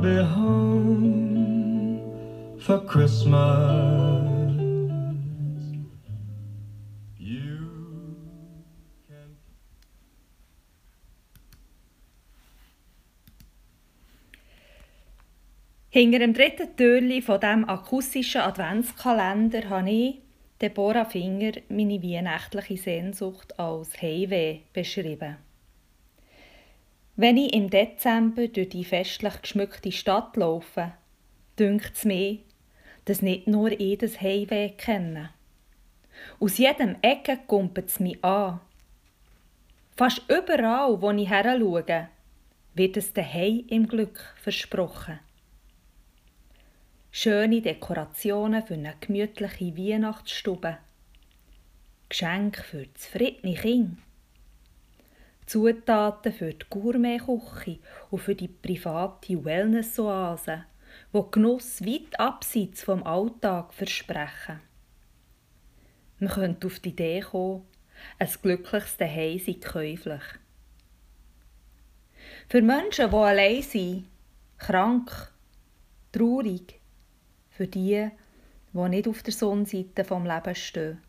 be home for Christmas. Hinter dem dritten Türli von diesem akustischen Adventskalender habe ich, Deborah Finger, meine weihnachtliche Sehnsucht als Heimweh beschrieben. Wenn ich im Dezember durch die festlich geschmückte Stadt laufe, dünkt es mir, dass nicht nur ich das Heimweh kenne. Aus jedem Ecke kumpelt es mich an. Fast überall, wo ich her schaue, wird es daheim im Glück versprochen. Schöne Dekorationen für eine gemütliche Weihnachtsstube. Geschenke für zufriedene Kinder. Zutaten für die Gourmet-Küche und für die private Wellness-Oase, wo Genuss weit abseits vom Alltag versprechen. Man könnte auf die Idee kommen, ein glückliches Zuhause sei käuflich. Für Menschen, die allein sind, krank, traurig, für die, die nicht auf der Sonnenseite vom Leben stehen,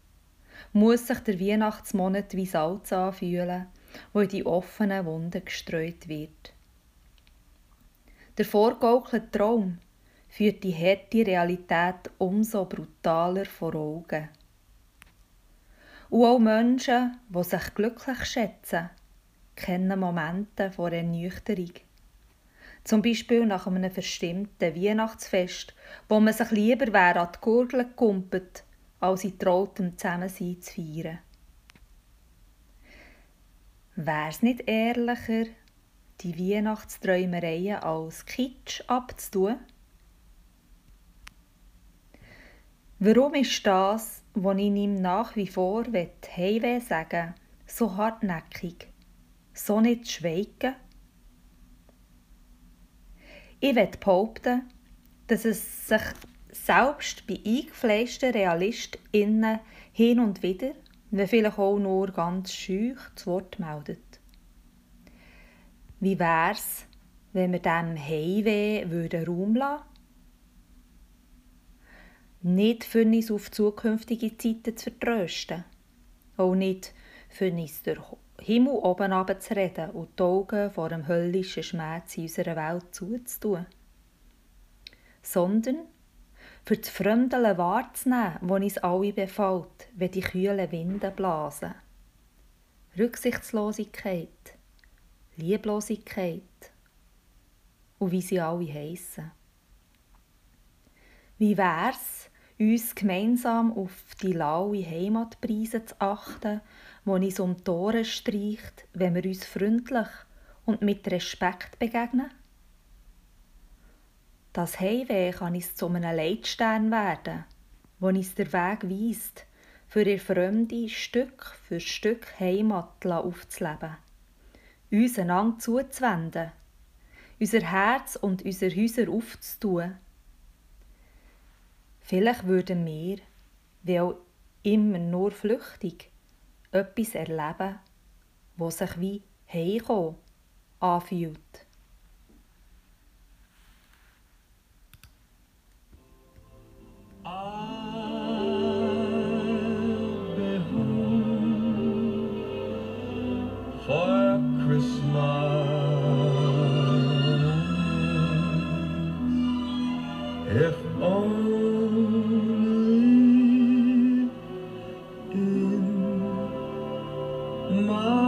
muss sich der Weihnachtsmonat wie Salz anfühlen, wo in die offenen Wunden gestreut wird. Der vorgaukelte Traum führt die harte Realität umso brutaler vor Augen. Und auch Menschen, die sich glücklich schätzen, kennen Momente vor Ernüchterung. Zum Beispiel nach einem verstimmten Weihnachtsfest, wo man sich lieber wäre an die Gurgel gekumpelt, als in trautem Zusammensein zu feiern. Wär's nicht ehrlicher, die Weihnachtsträumereien als Kitsch abzutun? Warum ist das, was ich ihm nach wie vor Heimweh sagen so hartnäckig, so nicht schweigen? Ich will behaupten, dass es sich selbst bei eingefleischten RealistInnen hin und wieder wenn vielleicht auch nur ganz schüch zu Wort meldet. Wie wär's, wenn wir dem Heimweh würden Raum lassen? Nicht für uns auf zukünftige Zeiten zu vertrösten. Auch nicht für uns den Himmel oben zu reden und die Augen vor dem höllischen Schmerz in unserer Welt zuzutun. Sondern für das Fremdeln wahrzunehmen, das uns alle befällt, wenn die kühlen Winde blasen. Rücksichtslosigkeit, Lieblosigkeit und wie sie alle heissen. Wie wär's, uns gemeinsam auf die laue Heimatpreise zu achten, die uns um die Ohren streicht, wenn wir uns freundlich und mit Respekt begegnen? Das Heimweh kann uns zu einem Leitstern werden, wo uns der Weg weist, für ihr Fremde Stück für Stück Heimat aufzuleben, uns einander zuzuwenden, unser Herz und unser Häuser aufzutun. Vielleicht würden wir, wie auch immer nur flüchtig, etwas erleben, was sich wie Heimkommen anfühlt. If only in my